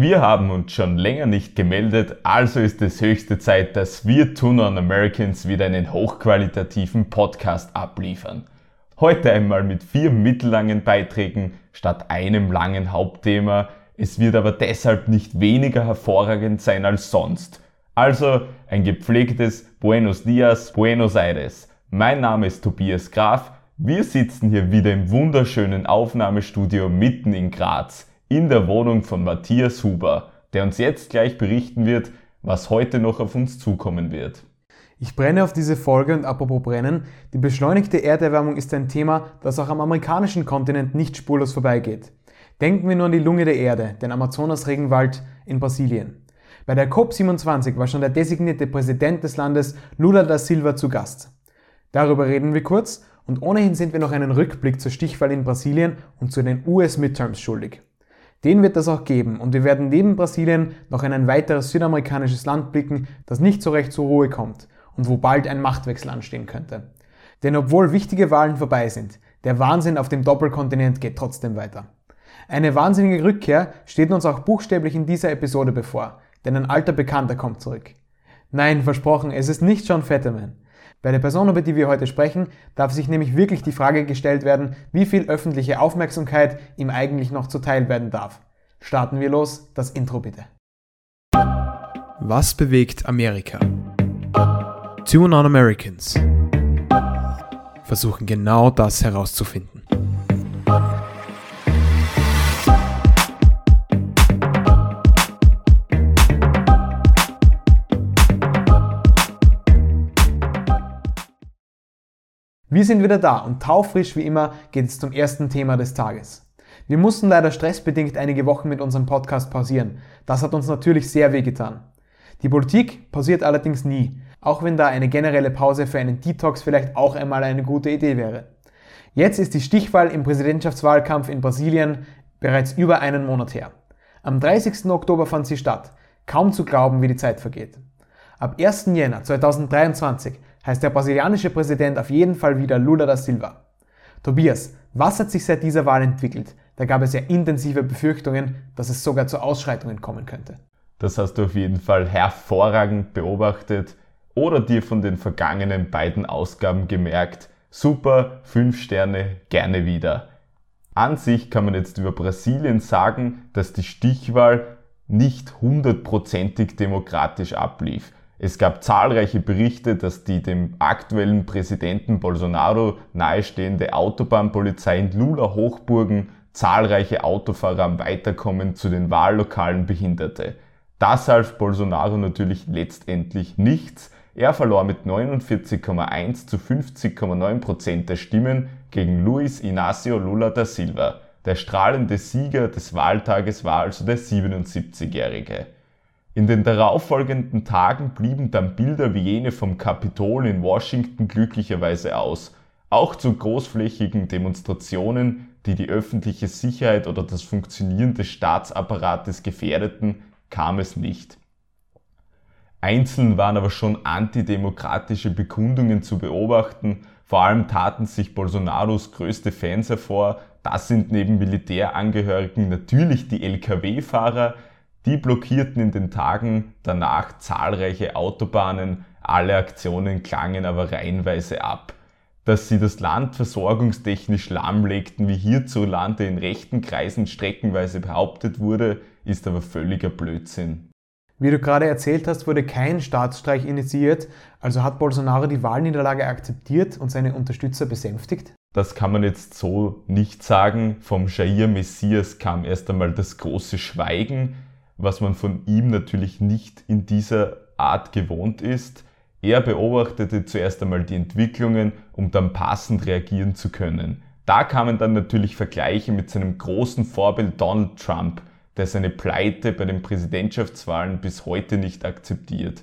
Wir haben uns schon länger nicht gemeldet, also ist es höchste Zeit, dass wir Tun on Americans wieder einen hochqualitativen Podcast abliefern. Heute einmal mit vier mittellangen Beiträgen statt einem langen Hauptthema. Es wird aber deshalb nicht weniger hervorragend sein als sonst. Also ein gepflegtes Buenos Dias, Buenos Aires. Mein Name ist Tobias Graf. Wir sitzen hier wieder im wunderschönen Aufnahmestudio mitten in Graz in der Wohnung von Matthias Huber, der uns jetzt gleich berichten wird, was heute noch auf uns zukommen wird. Ich brenne auf diese Folge und apropos brennen, die beschleunigte Erderwärmung ist ein Thema, das auch am amerikanischen Kontinent nicht spurlos vorbeigeht. Denken wir nur an die Lunge der Erde, den Amazonas-Regenwald in Brasilien. Bei der COP27 war schon der designierte Präsident des Landes Lula da Silva zu Gast. Darüber reden wir kurz und ohnehin sind wir noch einen Rückblick zur Stichwahl in Brasilien und zu den US-Midterms schuldig. Den wird es auch geben und wir werden neben Brasilien noch in ein weiteres südamerikanisches Land blicken, das nicht so recht zur Ruhe kommt und wo bald ein Machtwechsel anstehen könnte. Denn obwohl wichtige Wahlen vorbei sind, der Wahnsinn auf dem Doppelkontinent geht trotzdem weiter. Eine wahnsinnige Rückkehr steht uns auch buchstäblich in dieser Episode bevor, denn ein alter Bekannter kommt zurück. Nein, versprochen, es ist nicht John Fetterman. Bei der Person, über die wir heute sprechen, darf sich nämlich wirklich die Frage gestellt werden, wie viel öffentliche Aufmerksamkeit ihm eigentlich noch zuteil werden darf. Starten wir los, das Intro bitte. Was bewegt Amerika? Two Non-Americans versuchen genau das herauszufinden. Wir sind wieder da und taufrisch wie immer geht es zum ersten Thema des Tages. Wir mussten leider stressbedingt einige Wochen mit unserem Podcast pausieren. Das hat uns natürlich sehr wehgetan. Die Politik pausiert allerdings nie, auch wenn da eine generelle Pause für einen Detox vielleicht auch einmal eine gute Idee wäre. Jetzt ist die Stichwahl im Präsidentschaftswahlkampf in Brasilien bereits über einen Monat her. Am 30. Oktober fand sie statt. Kaum zu glauben, wie die Zeit vergeht. Ab 1. Jänner 2023 heißt der brasilianische Präsident auf jeden Fall wieder Lula da Silva. Tobias, was hat sich seit dieser Wahl entwickelt? Da gab es ja intensive Befürchtungen, dass es sogar zu Ausschreitungen kommen könnte. Das hast du auf jeden Fall hervorragend beobachtet oder dir von den vergangenen beiden Ausgaben gemerkt. Super, 5 Sterne, gerne wieder. An sich kann man jetzt über Brasilien sagen, dass die Stichwahl nicht hundertprozentig demokratisch ablief. Es gab zahlreiche Berichte, dass die dem aktuellen Präsidenten Bolsonaro nahestehende Autobahnpolizei in Lula-Hochburgen zahlreiche Autofahrer am Weiterkommen zu den Wahllokalen behinderte. Das half Bolsonaro natürlich letztendlich nichts. Er verlor mit 49,1 zu 50,9 Prozent der Stimmen gegen Luis Inácio Lula da Silva. Der strahlende Sieger des Wahltages war also der 77-Jährige. In den darauffolgenden Tagen blieben dann Bilder wie jene vom Kapitol in Washington glücklicherweise aus. Auch zu großflächigen Demonstrationen, die die öffentliche Sicherheit oder das Funktionieren des Staatsapparates gefährdeten, kam es nicht. Einzeln waren aber schon antidemokratische Bekundungen zu beobachten, vor allem taten sich Bolsonaros größte Fans hervor, das sind neben Militärangehörigen natürlich die Lkw-Fahrer, die blockierten in den Tagen danach zahlreiche Autobahnen, alle Aktionen klangen aber reihenweise ab. Dass sie das Land versorgungstechnisch lahmlegten, wie hierzulande in rechten Kreisen streckenweise behauptet wurde, ist aber völliger Blödsinn. Wie du gerade erzählt hast, wurde kein Staatsstreich initiiert, also hat Bolsonaro die Wahlniederlage akzeptiert und seine Unterstützer besänftigt? Das kann man jetzt so nicht sagen. Vom Jair Messias kam erst einmal das große Schweigen was man von ihm natürlich nicht in dieser Art gewohnt ist. Er beobachtete zuerst einmal die Entwicklungen, um dann passend reagieren zu können. Da kamen dann natürlich Vergleiche mit seinem großen Vorbild Donald Trump, der seine Pleite bei den Präsidentschaftswahlen bis heute nicht akzeptiert.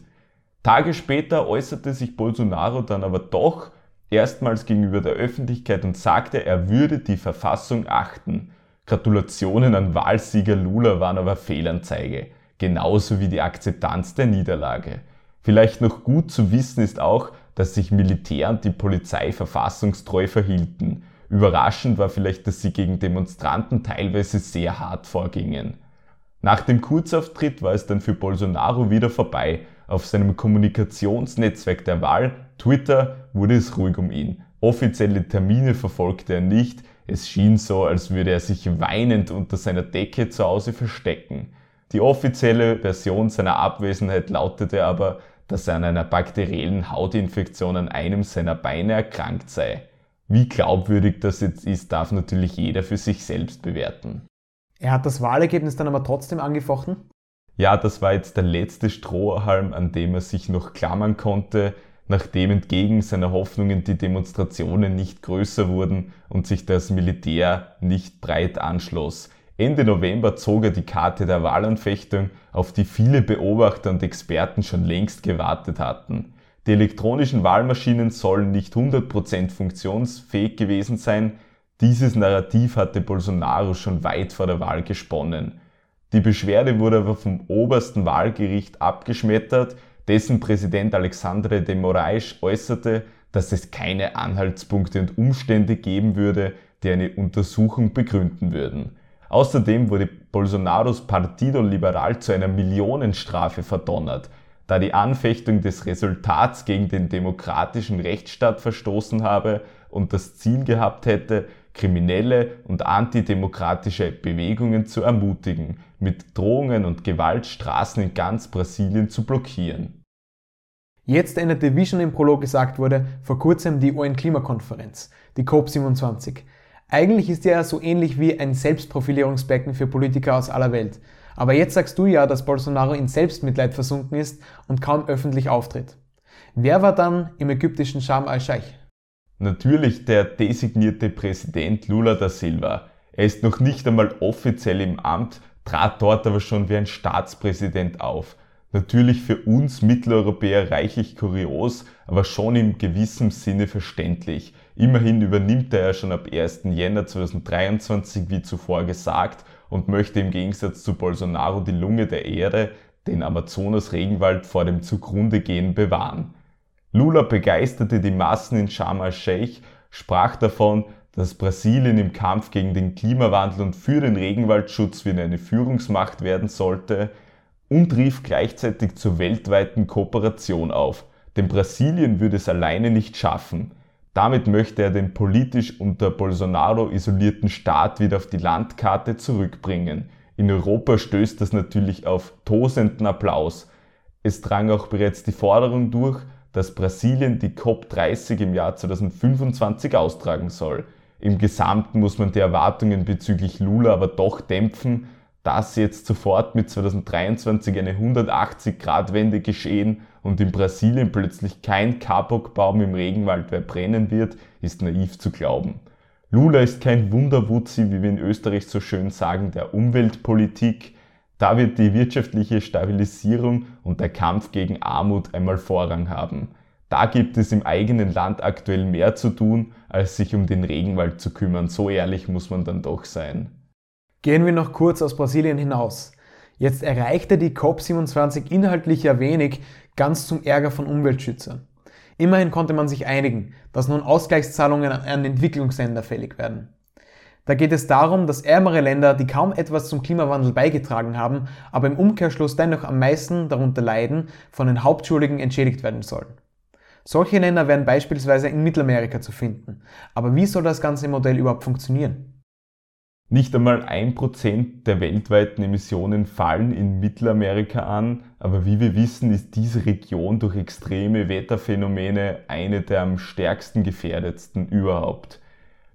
Tage später äußerte sich Bolsonaro dann aber doch erstmals gegenüber der Öffentlichkeit und sagte, er würde die Verfassung achten. Gratulationen an Wahlsieger Lula waren aber Fehlanzeige, genauso wie die Akzeptanz der Niederlage. Vielleicht noch gut zu wissen ist auch, dass sich Militär und die Polizei verfassungstreu verhielten. Überraschend war vielleicht, dass sie gegen Demonstranten teilweise sehr hart vorgingen. Nach dem Kurzauftritt war es dann für Bolsonaro wieder vorbei. Auf seinem Kommunikationsnetzwerk der Wahl, Twitter, wurde es ruhig um ihn. Offizielle Termine verfolgte er nicht. Es schien so, als würde er sich weinend unter seiner Decke zu Hause verstecken. Die offizielle Version seiner Abwesenheit lautete aber, dass er an einer bakteriellen Hautinfektion an einem seiner Beine erkrankt sei. Wie glaubwürdig das jetzt ist, darf natürlich jeder für sich selbst bewerten. Er hat das Wahlergebnis dann aber trotzdem angefochten? Ja, das war jetzt der letzte Strohhalm, an dem er sich noch klammern konnte, nachdem entgegen seiner Hoffnungen die Demonstrationen nicht größer wurden und sich das Militär nicht breit anschloss. Ende November zog er die Karte der Wahlanfechtung, auf die viele Beobachter und Experten schon längst gewartet hatten. Die elektronischen Wahlmaschinen sollen nicht 100% funktionsfähig gewesen sein. Dieses Narrativ hatte Bolsonaro schon weit vor der Wahl gesponnen. Die Beschwerde wurde aber vom obersten Wahlgericht abgeschmettert, dessen Präsident Alexandre de Moraes äußerte, dass es keine Anhaltspunkte und Umstände geben würde, die eine Untersuchung begründen würden. Außerdem wurde Bolsonaros Partido Liberal zu einer Millionenstrafe verdonnert, da die Anfechtung des Resultats gegen den demokratischen Rechtsstaat verstoßen habe und das Ziel gehabt hätte, kriminelle und antidemokratische Bewegungen zu ermutigen, mit Drohungen und Gewalt Straßen in ganz Brasilien zu blockieren. Jetzt endete, wie schon im Prolog gesagt wurde, vor kurzem die UN-Klimakonferenz, die COP27. Eigentlich ist die ja so ähnlich wie ein Selbstprofilierungsbecken für Politiker aus aller Welt. Aber jetzt sagst du ja, dass Bolsonaro in Selbstmitleid versunken ist und kaum öffentlich auftritt. Wer war dann im ägyptischen Sharm al-Sheikh? Natürlich der designierte Präsident Lula da Silva. Er ist noch nicht einmal offiziell im Amt, trat dort aber schon wie ein Staatspräsident auf. Natürlich für uns Mitteleuropäer reichlich kurios, aber schon im gewissen Sinne verständlich. Immerhin übernimmt er ja schon ab 1. Jänner 2023, wie zuvor gesagt, und möchte im Gegensatz zu Bolsonaro die Lunge der Erde, den Amazonas-Regenwald vor dem Zugrundegehen bewahren. Lula begeisterte die Massen in Sharm el-Sheikh, sprach davon, dass Brasilien im Kampf gegen den Klimawandel und für den Regenwaldschutz wieder eine Führungsmacht werden sollte und rief gleichzeitig zur weltweiten Kooperation auf, denn Brasilien würde es alleine nicht schaffen. Damit möchte er den politisch unter Bolsonaro isolierten Staat wieder auf die Landkarte zurückbringen. In Europa stößt das natürlich auf tosenden Applaus. Es drang auch bereits die Forderung durch, dass Brasilien die COP30 im Jahr 2025 austragen soll. Im Gesamten muss man die Erwartungen bezüglich Lula aber doch dämpfen, dass jetzt sofort mit 2023 eine 180-Grad-Wende geschehen und in Brasilien plötzlich kein Kapokbaum im Regenwald mehr brennen wird, ist naiv zu glauben. Lula ist kein Wunderwutzi, wie wir in Österreich so schön sagen, der Umweltpolitik. Da wird die wirtschaftliche Stabilisierung und der Kampf gegen Armut einmal Vorrang haben. Da gibt es im eigenen Land aktuell mehr zu tun, als sich um den Regenwald zu kümmern. So ehrlich muss man dann doch sein. Gehen wir noch kurz aus Brasilien hinaus. Jetzt erreichte die COP27 inhaltlich ja wenig, ganz zum Ärger von Umweltschützern. Immerhin konnte man sich einigen, dass nun Ausgleichszahlungen an Entwicklungsländer fällig werden. Da geht es darum, dass ärmere Länder, die kaum etwas zum Klimawandel beigetragen haben, aber im Umkehrschluss dennoch am meisten darunter leiden, von den Hauptschuldigen entschädigt werden sollen. Solche Länder wären beispielsweise in Mittelamerika zu finden. Aber wie soll das ganze Modell überhaupt funktionieren? Nicht einmal ein Prozent der weltweiten Emissionen fallen in Mittelamerika an, aber wie wir wissen, ist diese Region durch extreme Wetterphänomene eine der am stärksten gefährdetsten überhaupt.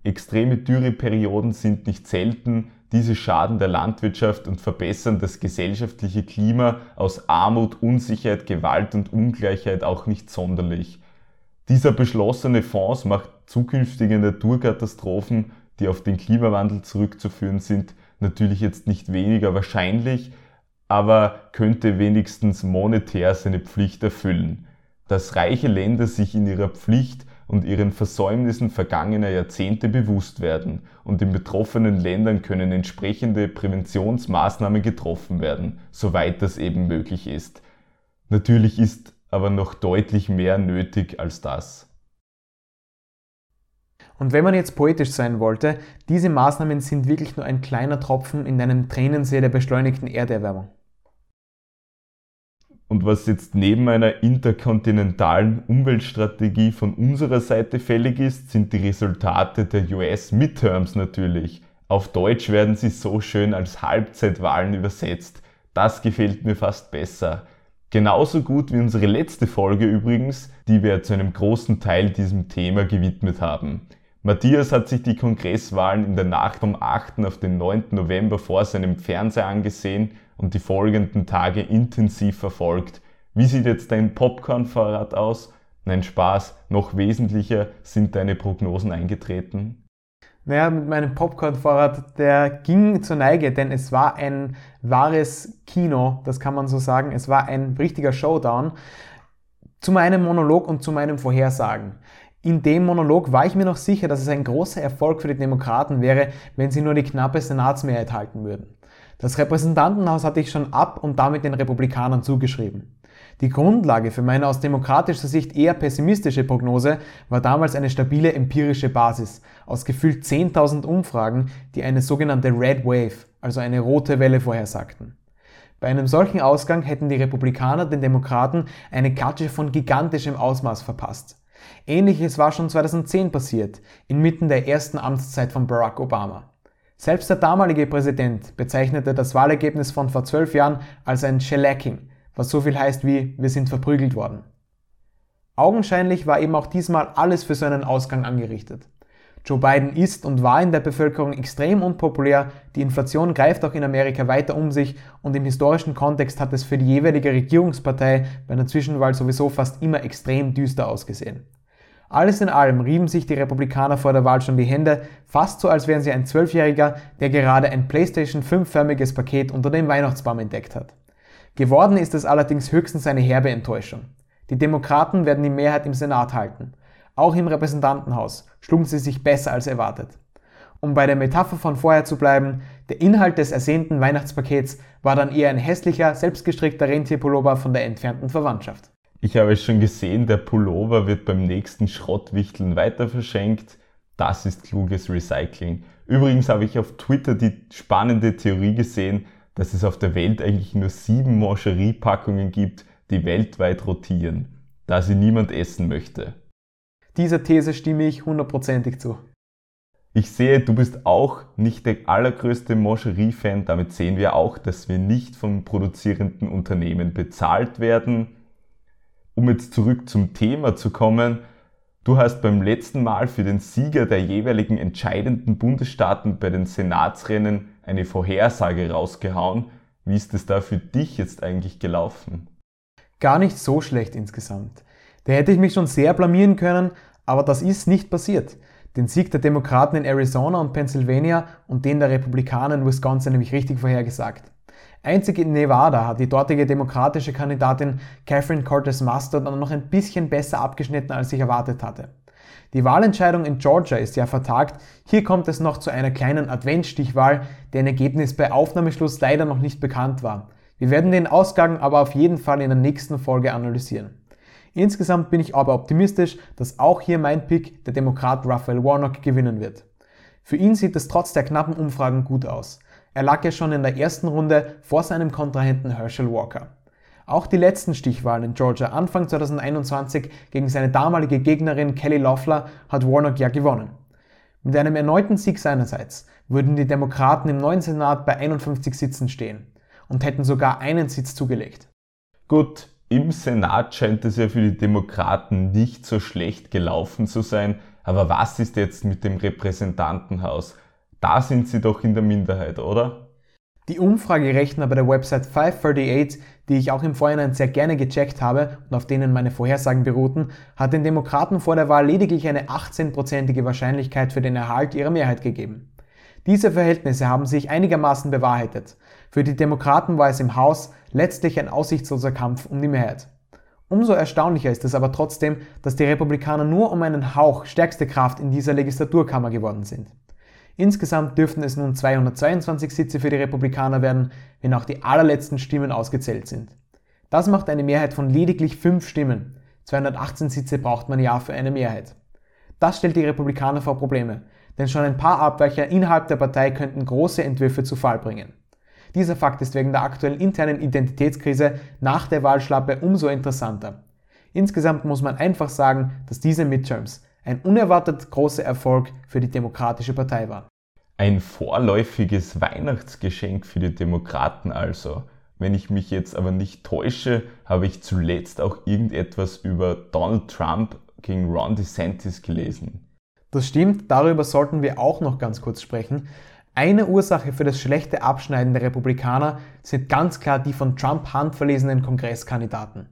Extreme Dürreperioden sind nicht selten, diese schaden der Landwirtschaft und verbessern das gesellschaftliche Klima aus Armut, Unsicherheit, Gewalt und Ungleichheit auch nicht sonderlich. Dieser beschlossene Fonds macht zukünftige Naturkatastrophen die auf den Klimawandel zurückzuführen sind, natürlich jetzt nicht weniger wahrscheinlich, aber könnte wenigstens monetär seine Pflicht erfüllen. Dass reiche Länder sich in ihrer Pflicht und ihren Versäumnissen vergangener Jahrzehnte bewusst werden und in betroffenen Ländern können entsprechende Präventionsmaßnahmen getroffen werden, soweit das eben möglich ist. Natürlich ist aber noch deutlich mehr nötig als das. Und wenn man jetzt poetisch sein wollte, diese Maßnahmen sind wirklich nur ein kleiner Tropfen in einem Tränensee der beschleunigten Erderwärmung. Und was jetzt neben einer interkontinentalen Umweltstrategie von unserer Seite fällig ist, sind die Resultate der US Midterms natürlich. Auf Deutsch werden sie so schön als Halbzeitwahlen übersetzt. Das gefällt mir fast besser. Genauso gut wie unsere letzte Folge übrigens, die wir zu einem großen Teil diesem Thema gewidmet haben. Matthias hat sich die Kongresswahlen in der Nacht vom 8. auf den 9. November vor seinem Fernseher angesehen und die folgenden Tage intensiv verfolgt. Wie sieht jetzt dein Popcorn-Vorrat aus? Nein, Spaß, noch wesentlicher sind deine Prognosen eingetreten? Naja, mit meinem Popcorn-Vorrat, der ging zur Neige, denn es war ein wahres Kino, das kann man so sagen. Es war ein richtiger Showdown zu meinem Monolog und zu meinem Vorhersagen. In dem Monolog war ich mir noch sicher, dass es ein großer Erfolg für die Demokraten wäre, wenn sie nur die knappe Senatsmehrheit halten würden. Das Repräsentantenhaus hatte ich schon ab und damit den Republikanern zugeschrieben. Die Grundlage für meine aus demokratischer Sicht eher pessimistische Prognose war damals eine stabile empirische Basis aus gefühlt 10.000 Umfragen, die eine sogenannte Red Wave, also eine rote Welle vorhersagten. Bei einem solchen Ausgang hätten die Republikaner den Demokraten eine Katsche von gigantischem Ausmaß verpasst. Ähnliches war schon 2010 passiert, inmitten der ersten Amtszeit von Barack Obama. Selbst der damalige Präsident bezeichnete das Wahlergebnis von vor zwölf Jahren als ein Shellacking, was so viel heißt wie wir sind verprügelt worden. Augenscheinlich war eben auch diesmal alles für so einen Ausgang angerichtet. Joe Biden ist und war in der Bevölkerung extrem unpopulär, die Inflation greift auch in Amerika weiter um sich und im historischen Kontext hat es für die jeweilige Regierungspartei bei einer Zwischenwahl sowieso fast immer extrem düster ausgesehen. Alles in allem rieben sich die Republikaner vor der Wahl schon die Hände, fast so als wären sie ein Zwölfjähriger, der gerade ein PlayStation 5-förmiges Paket unter dem Weihnachtsbaum entdeckt hat. Geworden ist es allerdings höchstens eine herbe Enttäuschung. Die Demokraten werden die Mehrheit im Senat halten. Auch im Repräsentantenhaus schlugen sie sich besser als erwartet. Um bei der Metapher von vorher zu bleiben, der Inhalt des ersehnten Weihnachtspakets war dann eher ein hässlicher, selbstgestrickter Rentierpullover von der entfernten Verwandtschaft. Ich habe es schon gesehen, der Pullover wird beim nächsten Schrottwichteln weiter verschenkt. Das ist kluges Recycling. Übrigens habe ich auf Twitter die spannende Theorie gesehen, dass es auf der Welt eigentlich nur sieben Mancherie-Packungen gibt, die weltweit rotieren, da sie niemand essen möchte. Dieser These stimme ich hundertprozentig zu. Ich sehe, du bist auch nicht der allergrößte Mancherie-Fan. Damit sehen wir auch, dass wir nicht vom produzierenden Unternehmen bezahlt werden um jetzt zurück zum Thema zu kommen, du hast beim letzten Mal für den Sieger der jeweiligen entscheidenden Bundesstaaten bei den Senatsrennen eine Vorhersage rausgehauen. Wie ist es da für dich jetzt eigentlich gelaufen? Gar nicht so schlecht insgesamt. Da hätte ich mich schon sehr blamieren können, aber das ist nicht passiert. Den Sieg der Demokraten in Arizona und Pennsylvania und den der Republikaner in Wisconsin habe ich richtig vorhergesagt. Einzig in Nevada hat die dortige demokratische Kandidatin Catherine Cortez Master dann noch ein bisschen besser abgeschnitten, als ich erwartet hatte. Die Wahlentscheidung in Georgia ist ja vertagt. Hier kommt es noch zu einer kleinen Adventstichwahl, deren Ergebnis bei Aufnahmeschluss leider noch nicht bekannt war. Wir werden den Ausgang aber auf jeden Fall in der nächsten Folge analysieren. Insgesamt bin ich aber optimistisch, dass auch hier mein Pick, der Demokrat Raphael Warnock, gewinnen wird. Für ihn sieht es trotz der knappen Umfragen gut aus. Er lag ja schon in der ersten Runde vor seinem Kontrahenten Herschel Walker. Auch die letzten Stichwahlen in Georgia Anfang 2021 gegen seine damalige Gegnerin Kelly Loeffler hat Warnock ja gewonnen. Mit einem erneuten Sieg seinerseits würden die Demokraten im neuen Senat bei 51 Sitzen stehen und hätten sogar einen Sitz zugelegt. Gut, im Senat scheint es ja für die Demokraten nicht so schlecht gelaufen zu sein, aber was ist jetzt mit dem Repräsentantenhaus? Da sind sie doch in der Minderheit, oder? Die Umfragerechner bei der Website 538, die ich auch im Vorhinein sehr gerne gecheckt habe und auf denen meine Vorhersagen beruhten, hat den Demokraten vor der Wahl lediglich eine 18-prozentige Wahrscheinlichkeit für den Erhalt ihrer Mehrheit gegeben. Diese Verhältnisse haben sich einigermaßen bewahrheitet. Für die Demokraten war es im Haus letztlich ein aussichtsloser Kampf um die Mehrheit. Umso erstaunlicher ist es aber trotzdem, dass die Republikaner nur um einen Hauch stärkste Kraft in dieser Legislaturkammer geworden sind. Insgesamt dürften es nun 222 Sitze für die Republikaner werden, wenn auch die allerletzten Stimmen ausgezählt sind. Das macht eine Mehrheit von lediglich 5 Stimmen. 218 Sitze braucht man ja für eine Mehrheit. Das stellt die Republikaner vor Probleme, denn schon ein paar Abweicher innerhalb der Partei könnten große Entwürfe zu Fall bringen. Dieser Fakt ist wegen der aktuellen internen Identitätskrise nach der Wahlschlappe umso interessanter. Insgesamt muss man einfach sagen, dass diese Midterms ein unerwartet großer Erfolg für die Demokratische Partei war. Ein vorläufiges Weihnachtsgeschenk für die Demokraten also. Wenn ich mich jetzt aber nicht täusche, habe ich zuletzt auch irgendetwas über Donald Trump gegen Ron DeSantis gelesen. Das stimmt, darüber sollten wir auch noch ganz kurz sprechen. Eine Ursache für das schlechte Abschneiden der Republikaner sind ganz klar die von Trump handverlesenen Kongresskandidaten.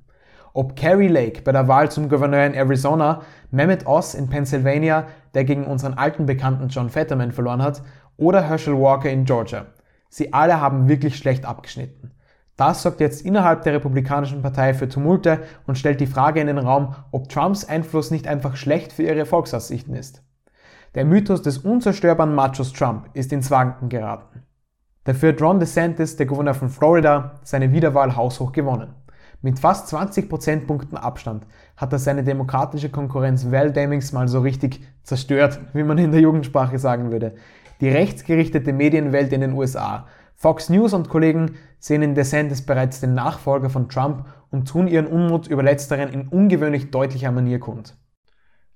Ob Kerry Lake bei der Wahl zum Gouverneur in Arizona, Mehmet Oz in Pennsylvania, der gegen unseren alten Bekannten John Fetterman verloren hat, oder Herschel Walker in Georgia. Sie alle haben wirklich schlecht abgeschnitten. Das sorgt jetzt innerhalb der Republikanischen Partei für Tumulte und stellt die Frage in den Raum, ob Trumps Einfluss nicht einfach schlecht für ihre Volksaussichten ist. Der Mythos des unzerstörbaren Machos Trump ist ins Wanken geraten. Dafür hat Ron DeSantis, der Gouverneur von Florida, seine Wiederwahl haushoch gewonnen. Mit fast 20 Prozentpunkten Abstand hat er seine demokratische Konkurrenz Val Demings mal so richtig zerstört, wie man in der Jugendsprache sagen würde. Die rechtsgerichtete Medienwelt in den USA, Fox News und Kollegen sehen in DeSantis bereits den Nachfolger von Trump und tun ihren Unmut über letzteren in ungewöhnlich deutlicher Manier kund.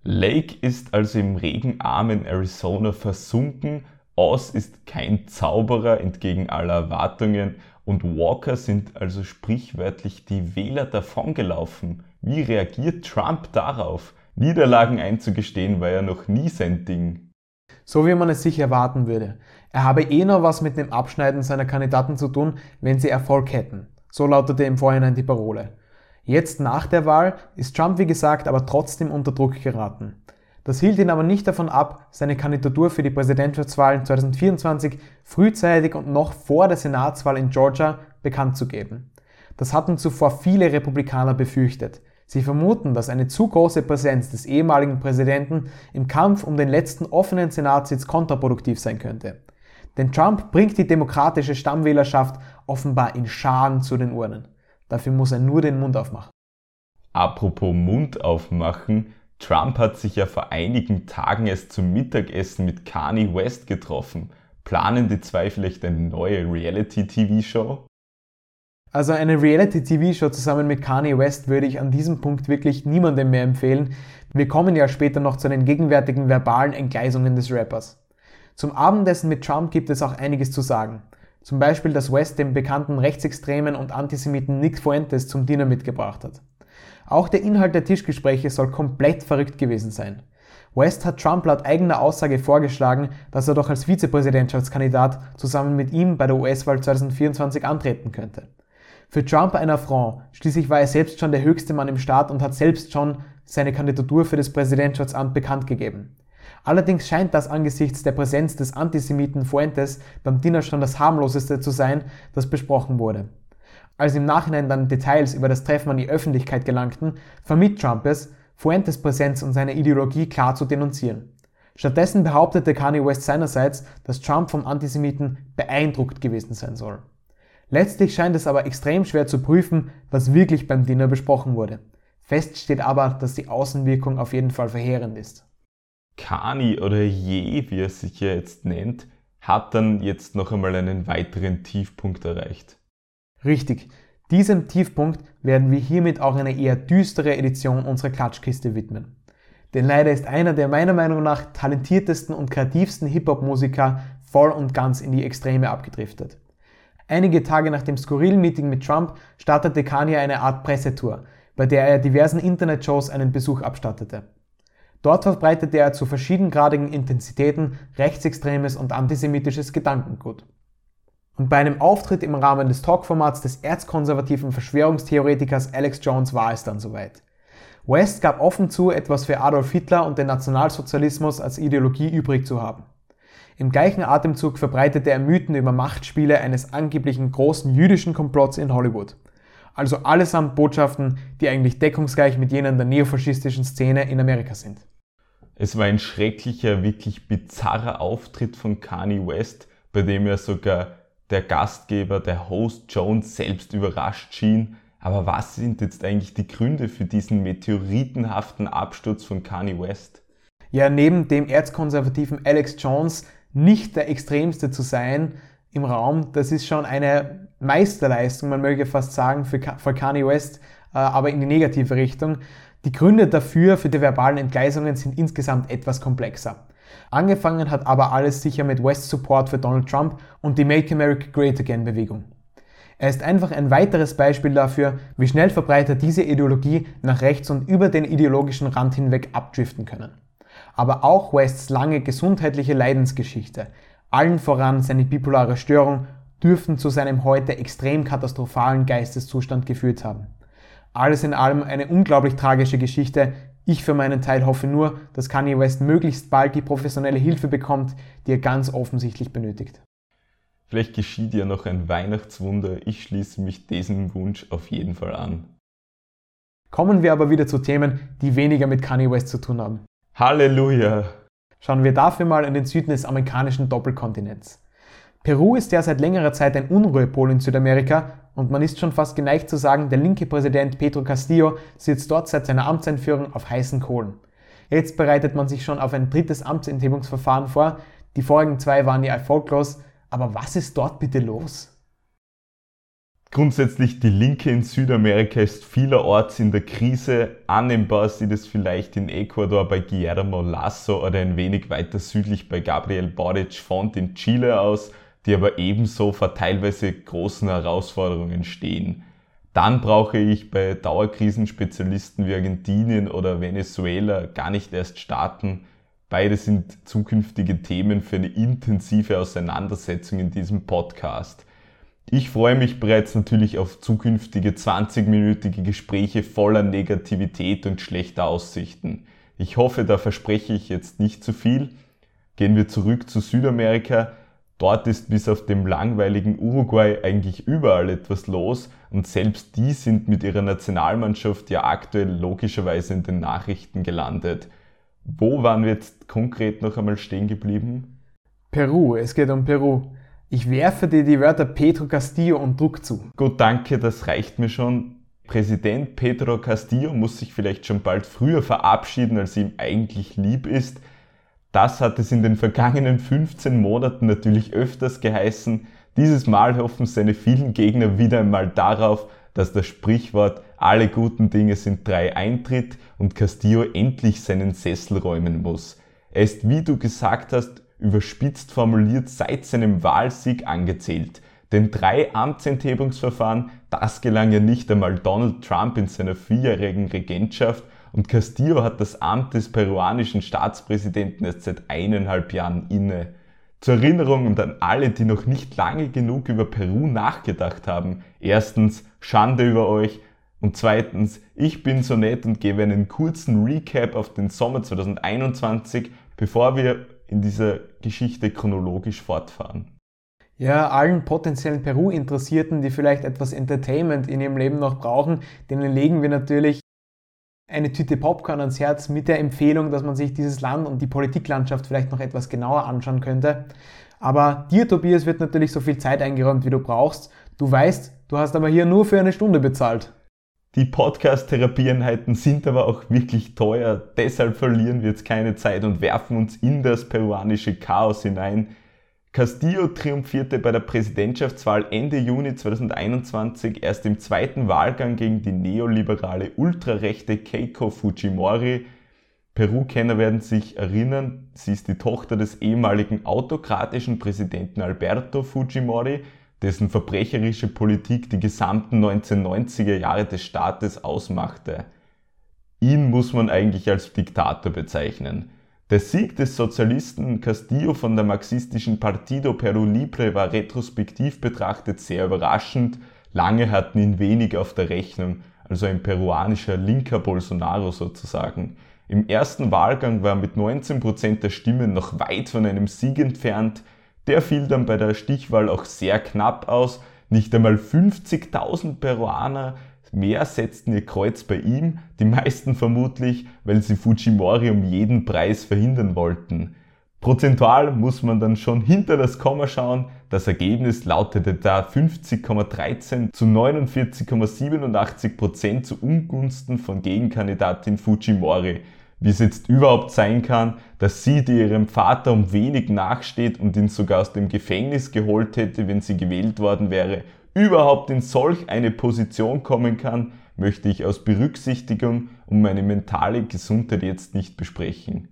Lake ist also im regenarmen Arizona versunken, Oz ist kein Zauberer entgegen aller Erwartungen und Walker sind also sprichwörtlich die Wähler davongelaufen. Wie reagiert Trump darauf? Niederlagen einzugestehen war ja noch nie sein Ding. So wie man es sich erwarten würde. Er habe eh noch was mit dem Abschneiden seiner Kandidaten zu tun, wenn sie Erfolg hätten. So lautete im Vorhinein die Parole. Jetzt nach der Wahl ist Trump, wie gesagt, aber trotzdem unter Druck geraten. Das hielt ihn aber nicht davon ab, seine Kandidatur für die Präsidentschaftswahlen 2024 frühzeitig und noch vor der Senatswahl in Georgia bekannt zu geben. Das hatten zuvor viele Republikaner befürchtet. Sie vermuten, dass eine zu große Präsenz des ehemaligen Präsidenten im Kampf um den letzten offenen Senatssitz kontraproduktiv sein könnte. Denn Trump bringt die demokratische Stammwählerschaft offenbar in Scharen zu den Urnen. Dafür muss er nur den Mund aufmachen. Apropos Mund aufmachen, Trump hat sich ja vor einigen Tagen erst zum Mittagessen mit Kanye West getroffen. Planen die zwei vielleicht eine neue Reality-TV-Show? Also eine Reality-TV-Show zusammen mit Kanye West würde ich an diesem Punkt wirklich niemandem mehr empfehlen. Wir kommen ja später noch zu den gegenwärtigen verbalen Entgleisungen des Rappers. Zum Abendessen mit Trump gibt es auch einiges zu sagen. Zum Beispiel, dass West den bekannten Rechtsextremen und Antisemiten Nick Fuentes zum Dinner mitgebracht hat. Auch der Inhalt der Tischgespräche soll komplett verrückt gewesen sein. West hat Trump laut eigener Aussage vorgeschlagen, dass er doch als Vizepräsidentschaftskandidat zusammen mit ihm bei der US-Wahl 2024 antreten könnte. Für Trump ein Affront, schließlich war er selbst schon der höchste Mann im Staat und hat selbst schon seine Kandidatur für das Präsidentschaftsamt bekannt gegeben. Allerdings scheint das angesichts der Präsenz des Antisemiten Fuentes beim Dinner schon das harmloseste zu sein, das besprochen wurde. Als im Nachhinein dann Details über das Treffen an die Öffentlichkeit gelangten, vermied Trump es, Fuentes Präsenz und seine Ideologie klar zu denunzieren. Stattdessen behauptete Kanye West seinerseits, dass Trump vom Antisemiten beeindruckt gewesen sein soll. Letztlich scheint es aber extrem schwer zu prüfen, was wirklich beim Dinner besprochen wurde. Fest steht aber, dass die Außenwirkung auf jeden Fall verheerend ist. Kani oder Je, wie er sich ja jetzt nennt, hat dann jetzt noch einmal einen weiteren Tiefpunkt erreicht. Richtig, diesem Tiefpunkt werden wir hiermit auch eine eher düstere Edition unserer Klatschkiste widmen. Denn leider ist einer der meiner Meinung nach talentiertesten und kreativsten Hip-Hop-Musiker voll und ganz in die Extreme abgedriftet. Einige Tage nach dem skurrilen Meeting mit Trump startete Kanye eine Art Pressetour, bei der er diversen Internetshows einen Besuch abstattete. Dort verbreitete er zu verschiedengradigen Intensitäten rechtsextremes und antisemitisches Gedankengut. Und bei einem Auftritt im Rahmen des Talkformats des erzkonservativen Verschwörungstheoretikers Alex Jones war es dann soweit. West gab offen zu, etwas für Adolf Hitler und den Nationalsozialismus als Ideologie übrig zu haben. Im gleichen Atemzug verbreitete er Mythen über Machtspiele eines angeblichen großen jüdischen Komplotts in Hollywood. Also allesamt Botschaften, die eigentlich deckungsgleich mit jenen der neofaschistischen Szene in Amerika sind. Es war ein schrecklicher, wirklich bizarrer Auftritt von Kanye West, bei dem ja sogar der Gastgeber, der Host Jones selbst überrascht schien. Aber was sind jetzt eigentlich die Gründe für diesen meteoritenhaften Absturz von Kanye West? ja neben dem erzkonservativen Alex Jones nicht der extremste zu sein im Raum, das ist schon eine Meisterleistung, man möge fast sagen, für, für Kanye West, äh, aber in die negative Richtung. Die Gründe dafür, für die verbalen Entgleisungen, sind insgesamt etwas komplexer. Angefangen hat aber alles sicher mit Wests Support für Donald Trump und die Make America Great Again Bewegung. Er ist einfach ein weiteres Beispiel dafür, wie schnell Verbreiter diese Ideologie nach rechts und über den ideologischen Rand hinweg abdriften können. Aber auch Wests lange gesundheitliche Leidensgeschichte, allen voran seine bipolare Störung, dürften zu seinem heute extrem katastrophalen Geisteszustand geführt haben. Alles in allem eine unglaublich tragische Geschichte. Ich für meinen Teil hoffe nur, dass Kanye West möglichst bald die professionelle Hilfe bekommt, die er ganz offensichtlich benötigt. Vielleicht geschieht ja noch ein Weihnachtswunder. Ich schließe mich diesem Wunsch auf jeden Fall an. Kommen wir aber wieder zu Themen, die weniger mit Kanye West zu tun haben. Halleluja! Schauen wir dafür mal in den Süden des amerikanischen Doppelkontinents. Peru ist ja seit längerer Zeit ein Unruhepol in Südamerika und man ist schon fast geneigt zu sagen, der linke Präsident Pedro Castillo sitzt dort seit seiner Amtseinführung auf heißen Kohlen. Jetzt bereitet man sich schon auf ein drittes Amtsenthebungsverfahren vor. Die vorigen zwei waren ja erfolglos, aber was ist dort bitte los? Grundsätzlich die Linke in Südamerika ist vielerorts in der Krise. Annehmbar sieht es vielleicht in Ecuador bei Guillermo Lasso oder ein wenig weiter südlich bei Gabriel Boric Font in Chile aus, die aber ebenso vor teilweise großen Herausforderungen stehen. Dann brauche ich bei Dauerkrisenspezialisten wie Argentinien oder Venezuela gar nicht erst starten. Beide sind zukünftige Themen für eine intensive Auseinandersetzung in diesem Podcast. Ich freue mich bereits natürlich auf zukünftige 20-minütige Gespräche voller Negativität und schlechter Aussichten. Ich hoffe, da verspreche ich jetzt nicht zu viel. Gehen wir zurück zu Südamerika. Dort ist bis auf dem langweiligen Uruguay eigentlich überall etwas los und selbst die sind mit ihrer Nationalmannschaft ja aktuell logischerweise in den Nachrichten gelandet. Wo waren wir jetzt konkret noch einmal stehen geblieben? Peru, es geht um Peru. Ich werfe dir die Wörter Pedro Castillo und Druck zu. Gut, danke, das reicht mir schon. Präsident Pedro Castillo muss sich vielleicht schon bald früher verabschieden, als ihm eigentlich lieb ist. Das hat es in den vergangenen 15 Monaten natürlich öfters geheißen. Dieses Mal hoffen seine vielen Gegner wieder einmal darauf, dass das Sprichwort alle guten Dinge sind drei eintritt und Castillo endlich seinen Sessel räumen muss. Er ist, wie du gesagt hast, überspitzt formuliert seit seinem Wahlsieg angezählt. Denn drei Amtsenthebungsverfahren, das gelang ja nicht einmal Donald Trump in seiner vierjährigen Regentschaft und Castillo hat das Amt des peruanischen Staatspräsidenten erst seit eineinhalb Jahren inne. Zur Erinnerung und an alle, die noch nicht lange genug über Peru nachgedacht haben. Erstens, Schande über euch. Und zweitens, ich bin so nett und gebe einen kurzen Recap auf den Sommer 2021, bevor wir in dieser Geschichte chronologisch fortfahren. Ja, allen potenziellen Peru-Interessierten, die vielleicht etwas Entertainment in ihrem Leben noch brauchen, denen legen wir natürlich eine Tüte Popcorn ans Herz mit der Empfehlung, dass man sich dieses Land und die Politiklandschaft vielleicht noch etwas genauer anschauen könnte. Aber dir, Tobias, wird natürlich so viel Zeit eingeräumt, wie du brauchst. Du weißt, du hast aber hier nur für eine Stunde bezahlt. Die Podcast-Therapieeinheiten sind aber auch wirklich teuer, deshalb verlieren wir jetzt keine Zeit und werfen uns in das peruanische Chaos hinein. Castillo triumphierte bei der Präsidentschaftswahl Ende Juni 2021 erst im zweiten Wahlgang gegen die neoliberale ultrarechte Keiko Fujimori. Peru-Kenner werden sich erinnern, sie ist die Tochter des ehemaligen autokratischen Präsidenten Alberto Fujimori, dessen verbrecherische Politik die gesamten 1990er Jahre des Staates ausmachte. Ihn muss man eigentlich als Diktator bezeichnen. Der Sieg des Sozialisten Castillo von der marxistischen Partido Peru Libre war retrospektiv betrachtet sehr überraschend. Lange hatten ihn wenig auf der Rechnung, also ein peruanischer linker Bolsonaro sozusagen. Im ersten Wahlgang war er mit 19% der Stimmen noch weit von einem Sieg entfernt. Der fiel dann bei der Stichwahl auch sehr knapp aus. Nicht einmal 50.000 Peruaner mehr setzten ihr Kreuz bei ihm, die meisten vermutlich, weil sie Fujimori um jeden Preis verhindern wollten. Prozentual muss man dann schon hinter das Komma schauen. Das Ergebnis lautete da 50,13 zu 49,87 Prozent zu Ungunsten von Gegenkandidatin Fujimori. wie es jetzt überhaupt sein kann, dass sie, die ihrem Vater um wenig nachsteht und ihn sogar aus dem Gefängnis geholt hätte, wenn sie gewählt worden wäre, überhaupt in solch eine Position kommen kann, möchte ich aus Berücksichtigung um meine mentale Gesundheit jetzt nicht besprechen.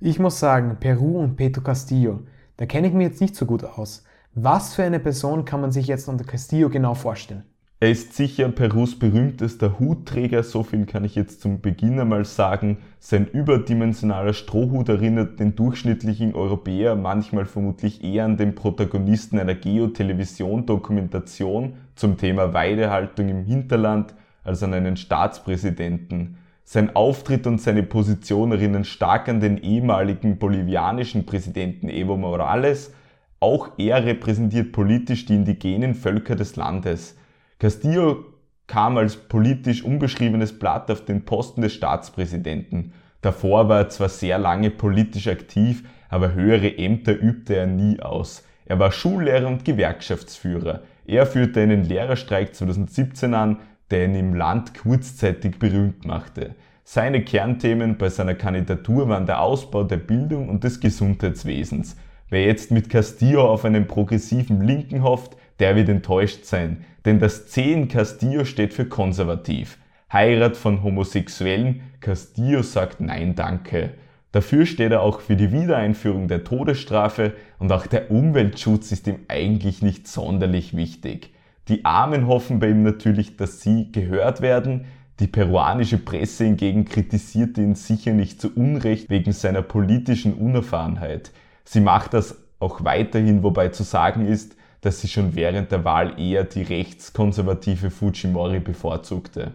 Ich muss sagen, Peru und Pedro Castillo, da kenne ich mich jetzt nicht so gut aus. Was für eine Person kann man sich jetzt unter Castillo genau vorstellen? Er ist sicher Perus berühmtester Hutträger, so viel kann ich jetzt zum Beginn einmal sagen. Sein überdimensionaler Strohhut erinnert den durchschnittlichen Europäer manchmal vermutlich eher an den Protagonisten einer Geotelevision-Dokumentation zum Thema Weidehaltung im Hinterland als an einen Staatspräsidenten. Sein Auftritt und seine Position erinnern stark an den ehemaligen bolivianischen Präsidenten Evo Morales. Auch er repräsentiert politisch die indigenen Völker des Landes. Castillo kam als politisch unbeschriebenes Blatt auf den Posten des Staatspräsidenten. Davor war er zwar sehr lange politisch aktiv, aber höhere Ämter übte er nie aus. Er war Schullehrer und Gewerkschaftsführer. Er führte einen Lehrerstreik 2017 an, der ihn im Land kurzzeitig berühmt machte. Seine Kernthemen bei seiner Kandidatur waren der Ausbau der Bildung und des Gesundheitswesens. Wer jetzt mit Castillo auf einen progressiven Linken hofft, der wird enttäuscht sein, denn das C in Castillo steht für konservativ. Heirat von Homosexuellen, Castillo sagt Nein danke. Dafür steht er auch für die Wiedereinführung der Todesstrafe und auch der Umweltschutz ist ihm eigentlich nicht sonderlich wichtig. Die Armen hoffen bei ihm natürlich, dass sie gehört werden. Die peruanische Presse hingegen kritisiert ihn sicher nicht zu Unrecht wegen seiner politischen Unerfahrenheit. Sie macht das auch weiterhin, wobei zu sagen ist, dass sie schon während der Wahl eher die rechtskonservative Fujimori bevorzugte.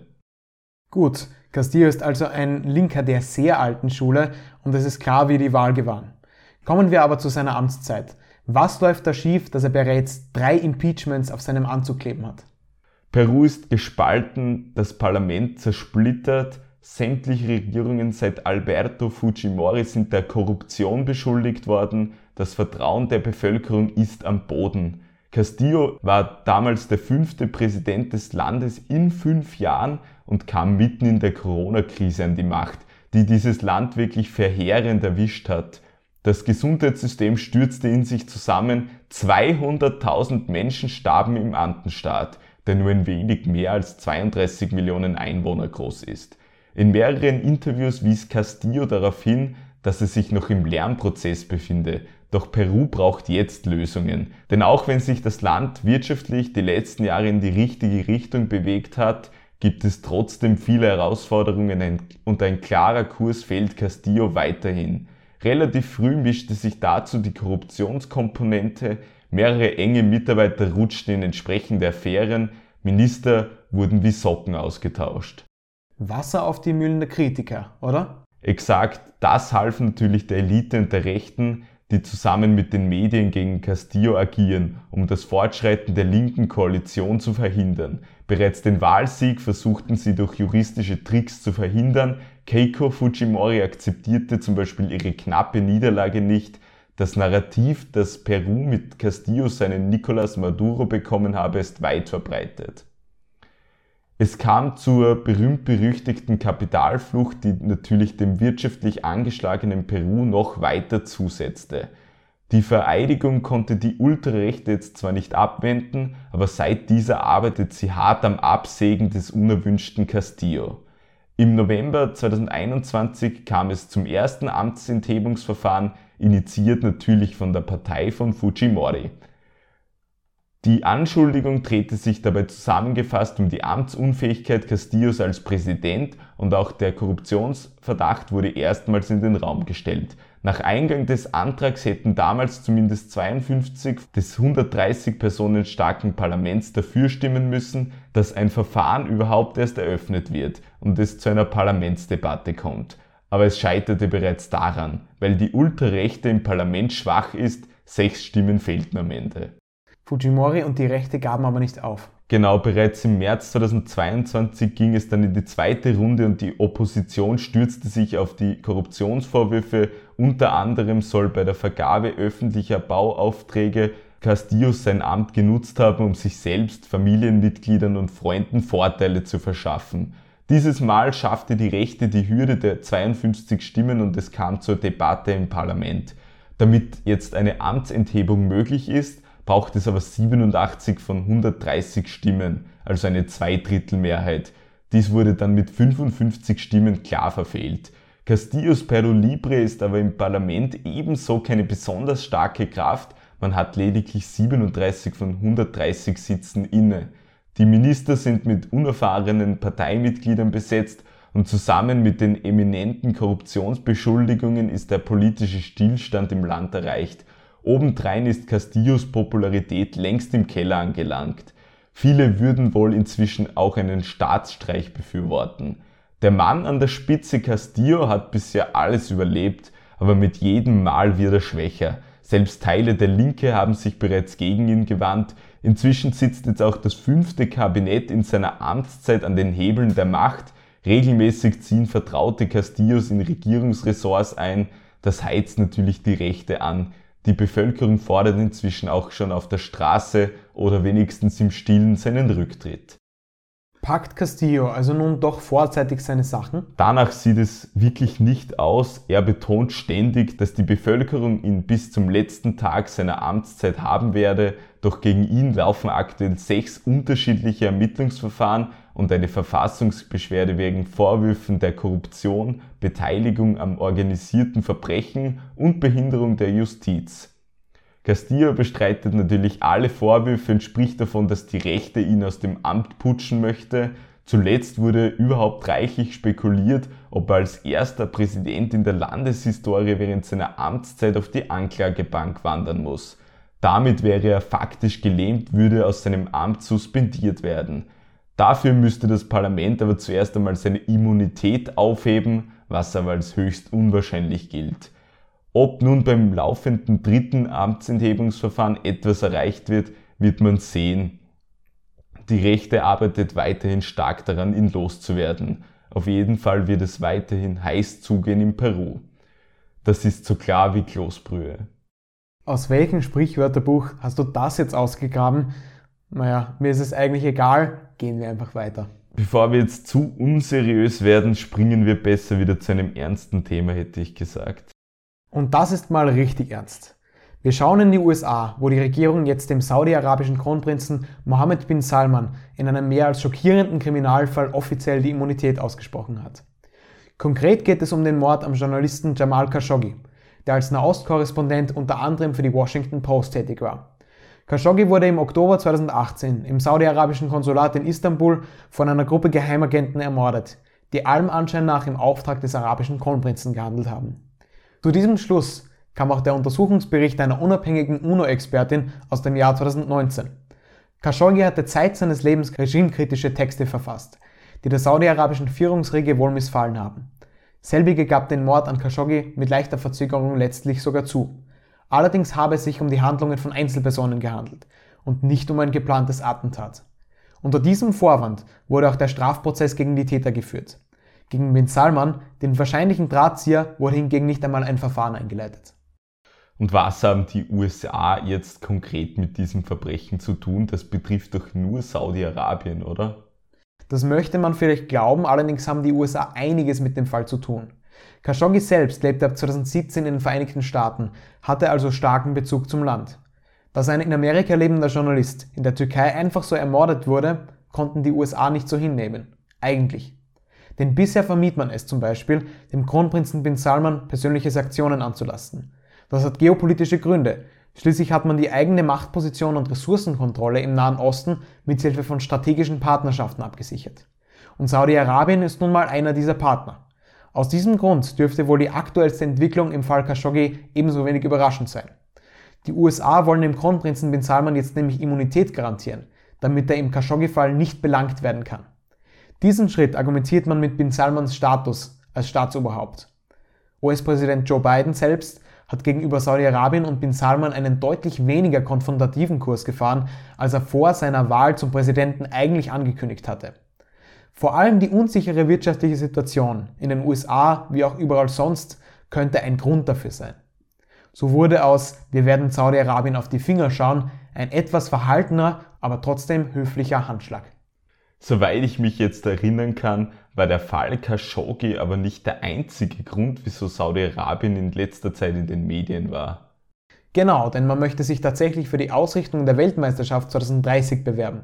Gut, Castillo ist also ein Linker der sehr alten Schule und es ist klar, wie die Wahl gewann. Kommen wir aber zu seiner Amtszeit. Was läuft da schief, dass er bereits drei Impeachments auf seinem Anzug kleben hat? Peru ist gespalten, das Parlament zersplittert, sämtliche Regierungen seit Alberto Fujimori sind der Korruption beschuldigt worden, das Vertrauen der Bevölkerung ist am Boden. Castillo war damals der fünfte Präsident des Landes in fünf Jahren und kam mitten in der Corona-Krise an die Macht, die dieses Land wirklich verheerend erwischt hat. Das Gesundheitssystem stürzte in sich zusammen, 200.000 Menschen starben im Andenstaat, der nur ein wenig mehr als 32 Millionen Einwohner groß ist. In mehreren Interviews wies Castillo darauf hin, dass er sich noch im Lernprozess befinde, doch Peru braucht jetzt Lösungen. Denn auch wenn sich das Land wirtschaftlich die letzten Jahre in die richtige Richtung bewegt hat, gibt es trotzdem viele Herausforderungen und ein klarer Kurs fehlt Castillo weiterhin. Relativ früh mischte sich dazu die Korruptionskomponente, mehrere enge Mitarbeiter rutschten in entsprechende Affären, Minister wurden wie Socken ausgetauscht. Wasser auf die Mühlen der Kritiker, oder? Exakt, das half natürlich der Elite und der Rechten, die zusammen mit den Medien gegen Castillo agieren, um das Fortschreiten der linken Koalition zu verhindern. Bereits den Wahlsieg versuchten sie durch juristische Tricks zu verhindern. Keiko Fujimori akzeptierte zum Beispiel ihre knappe Niederlage nicht. Das Narrativ, dass Peru mit Castillo seinen Nicolas Maduro bekommen habe, ist weit verbreitet. Es kam zur berühmt-berüchtigten Kapitalflucht, die natürlich dem wirtschaftlich angeschlagenen Peru noch weiter zusetzte. Die Vereidigung konnte die Ultrarechte jetzt zwar nicht abwenden, aber seit dieser arbeitet sie hart am Absägen des unerwünschten Castillo. Im November 2021 kam es zum ersten Amtsenthebungsverfahren, initiiert natürlich von der Partei von Fujimori. Die Anschuldigung drehte sich dabei zusammengefasst um die Amtsunfähigkeit Castillos als Präsident und auch der Korruptionsverdacht wurde erstmals in den Raum gestellt. Nach Eingang des Antrags hätten damals zumindest 52 des 130 Personen starken Parlaments dafür stimmen müssen, dass ein Verfahren überhaupt erst eröffnet wird und es zu einer Parlamentsdebatte kommt. Aber es scheiterte bereits daran, weil die Ultrarechte im Parlament schwach ist, sechs Stimmen fehlten am Ende. Fujimori und die Rechte gaben aber nicht auf. Genau, bereits im März 2022 ging es dann in die zweite Runde und die Opposition stürzte sich auf die Korruptionsvorwürfe. Unter anderem soll bei der Vergabe öffentlicher Bauaufträge Castillo sein Amt genutzt haben, um sich selbst, Familienmitgliedern und Freunden Vorteile zu verschaffen. Dieses Mal schaffte die Rechte die Hürde der 52 Stimmen und es kam zur Debatte im Parlament. Damit jetzt eine Amtsenthebung möglich ist, braucht es aber 87 von 130 Stimmen, also eine Zweidrittelmehrheit. Dies wurde dann mit 55 Stimmen klar verfehlt. Castillos Perro Libre ist aber im Parlament ebenso keine besonders starke Kraft, man hat lediglich 37 von 130 Sitzen inne. Die Minister sind mit unerfahrenen Parteimitgliedern besetzt und zusammen mit den eminenten Korruptionsbeschuldigungen ist der politische Stillstand im Land erreicht. Obendrein ist Castillos Popularität längst im Keller angelangt. Viele würden wohl inzwischen auch einen Staatsstreich befürworten. Der Mann an der Spitze Castillo hat bisher alles überlebt, aber mit jedem Mal wird er schwächer. Selbst Teile der Linke haben sich bereits gegen ihn gewandt. Inzwischen sitzt jetzt auch das fünfte Kabinett in seiner Amtszeit an den Hebeln der Macht. Regelmäßig ziehen vertraute Castillos in Regierungsressorts ein. Das heizt natürlich die Rechte an. Die Bevölkerung fordert inzwischen auch schon auf der Straße oder wenigstens im Stillen seinen Rücktritt. Packt Castillo also nun doch vorzeitig seine Sachen? Danach sieht es wirklich nicht aus. Er betont ständig, dass die Bevölkerung ihn bis zum letzten Tag seiner Amtszeit haben werde, doch gegen ihn laufen aktuell sechs unterschiedliche Ermittlungsverfahren und eine Verfassungsbeschwerde wegen Vorwürfen der Korruption, Beteiligung am organisierten Verbrechen und Behinderung der Justiz. Castillo bestreitet natürlich alle Vorwürfe und spricht davon, dass die Rechte ihn aus dem Amt putschen möchte. Zuletzt wurde überhaupt reichlich spekuliert, ob er als erster Präsident in der Landeshistorie während seiner Amtszeit auf die Anklagebank wandern muss. Damit wäre er faktisch gelähmt, würde aus seinem Amt suspendiert werden. Dafür müsste das Parlament aber zuerst einmal seine Immunität aufheben, was aber als höchst unwahrscheinlich gilt. Ob nun beim laufenden dritten Amtsenthebungsverfahren etwas erreicht wird, wird man sehen. Die Rechte arbeitet weiterhin stark daran, ihn loszuwerden. Auf jeden Fall wird es weiterhin heiß zugehen in Peru. Das ist so klar wie Kloßbrühe. Aus welchem Sprichwörterbuch hast du das jetzt ausgegraben? Naja, mir ist es eigentlich egal, gehen wir einfach weiter. Bevor wir jetzt zu unseriös werden, springen wir besser wieder zu einem ernsten Thema, hätte ich gesagt. Und das ist mal richtig ernst. Wir schauen in die USA, wo die Regierung jetzt dem saudi-arabischen Kronprinzen Mohammed bin Salman in einem mehr als schockierenden Kriminalfall offiziell die Immunität ausgesprochen hat. Konkret geht es um den Mord am Journalisten Jamal Khashoggi, der als Nahostkorrespondent unter anderem für die Washington Post tätig war. Khashoggi wurde im Oktober 2018 im saudi-arabischen Konsulat in Istanbul von einer Gruppe Geheimagenten ermordet, die allem Anschein nach im Auftrag des arabischen Kronprinzen gehandelt haben. Zu diesem Schluss kam auch der Untersuchungsbericht einer unabhängigen UNO-Expertin aus dem Jahr 2019. Khashoggi hatte Zeit seines Lebens regimekritische Texte verfasst, die der saudi-arabischen Führungsriege wohl missfallen haben. Selbige gab den Mord an Khashoggi mit leichter Verzögerung letztlich sogar zu. Allerdings habe es sich um die Handlungen von Einzelpersonen gehandelt und nicht um ein geplantes Attentat. Unter diesem Vorwand wurde auch der Strafprozess gegen die Täter geführt. Gegen Bin Salman, den wahrscheinlichen Drahtzieher, wurde hingegen nicht einmal ein Verfahren eingeleitet. Und was haben die USA jetzt konkret mit diesem Verbrechen zu tun? Das betrifft doch nur Saudi-Arabien, oder? Das möchte man vielleicht glauben, allerdings haben die USA einiges mit dem Fall zu tun. Khashoggi selbst lebte ab 2017 in den Vereinigten Staaten, hatte also starken Bezug zum Land. Dass ein in Amerika lebender Journalist in der Türkei einfach so ermordet wurde, konnten die USA nicht so hinnehmen. Eigentlich. Denn bisher vermied man es zum Beispiel, dem Kronprinzen bin Salman persönliche Sanktionen anzulasten. Das hat geopolitische Gründe. Schließlich hat man die eigene Machtposition und Ressourcenkontrolle im Nahen Osten mit Hilfe von strategischen Partnerschaften abgesichert. Und Saudi-Arabien ist nun mal einer dieser Partner. Aus diesem Grund dürfte wohl die aktuellste Entwicklung im Fall Khashoggi ebenso wenig überraschend sein. Die USA wollen dem Kronprinzen bin Salman jetzt nämlich Immunität garantieren, damit er im Khashoggi-Fall nicht belangt werden kann. Diesen Schritt argumentiert man mit Bin Salmans Status als Staatsoberhaupt. US-Präsident Joe Biden selbst hat gegenüber Saudi-Arabien und Bin Salman einen deutlich weniger konfrontativen Kurs gefahren, als er vor seiner Wahl zum Präsidenten eigentlich angekündigt hatte. Vor allem die unsichere wirtschaftliche Situation in den USA wie auch überall sonst könnte ein Grund dafür sein. So wurde aus Wir werden Saudi-Arabien auf die Finger schauen ein etwas verhaltener, aber trotzdem höflicher Handschlag. Soweit ich mich jetzt erinnern kann, war der Fall Khashoggi aber nicht der einzige Grund, wieso Saudi-Arabien in letzter Zeit in den Medien war. Genau, denn man möchte sich tatsächlich für die Ausrichtung der Weltmeisterschaft 2030 bewerben.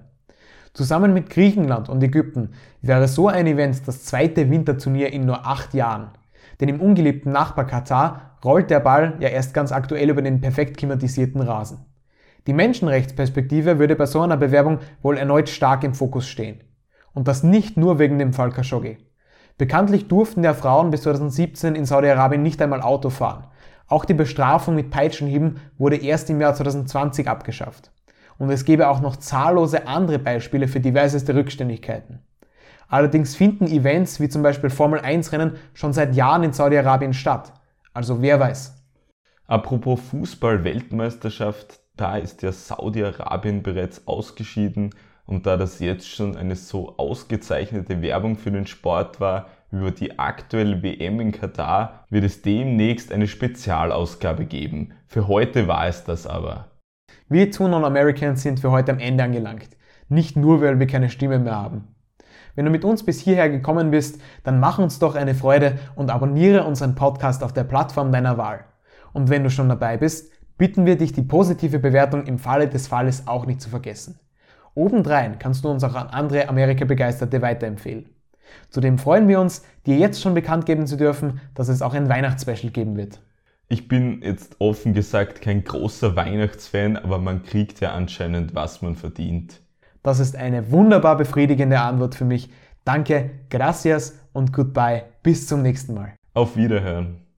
Zusammen mit Griechenland und Ägypten wäre so ein Event das zweite Winterturnier in nur acht Jahren. Denn im ungeliebten Nachbar Katar rollt der Ball ja erst ganz aktuell über den perfekt klimatisierten Rasen. Die Menschenrechtsperspektive würde bei so einer Bewerbung wohl erneut stark im Fokus stehen. Und das nicht nur wegen dem Fall Khashoggi. Bekanntlich durften ja Frauen bis 2017 in Saudi-Arabien nicht einmal Auto fahren. Auch die Bestrafung mit Peitschenhieben wurde erst im Jahr 2020 abgeschafft. Und es gäbe auch noch zahllose andere Beispiele für diverseste Rückständigkeiten. Allerdings finden Events wie zum Beispiel Formel 1 Rennen schon seit Jahren in Saudi-Arabien statt. Also wer weiß. Apropos Fußball-Weltmeisterschaft, da ist ja Saudi-Arabien bereits ausgeschieden und da das jetzt schon eine so ausgezeichnete Werbung für den Sport war, über die aktuelle WM in Katar, wird es demnächst eine Spezialausgabe geben. Für heute war es das aber. Wir Two Non-Americans sind für heute am Ende angelangt. Nicht nur, weil wir keine Stimme mehr haben. Wenn du mit uns bis hierher gekommen bist, dann mach uns doch eine Freude und abonniere unseren Podcast auf der Plattform deiner Wahl. Und wenn du schon dabei bist, bitten wir dich, die positive Bewertung im Falle des Falles auch nicht zu vergessen. Obendrein kannst du uns auch an andere Amerika-Begeisterte weiterempfehlen. Zudem freuen wir uns, dir jetzt schon bekannt geben zu dürfen, dass es auch ein Weihnachtsspecial geben wird. Ich bin jetzt offen gesagt kein großer Weihnachtsfan, aber man kriegt ja anscheinend, was man verdient. Das ist eine wunderbar befriedigende Antwort für mich. Danke, gracias und goodbye. Bis zum nächsten Mal. Auf Wiederhören.